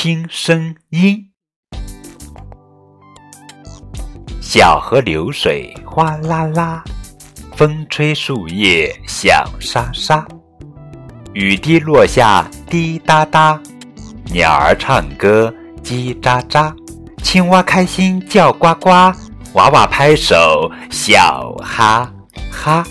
听声音，小河流水哗啦啦，风吹树叶响沙沙，雨滴落下滴答答，鸟儿唱歌叽喳喳，青蛙开心叫呱呱，娃娃拍手笑哈哈。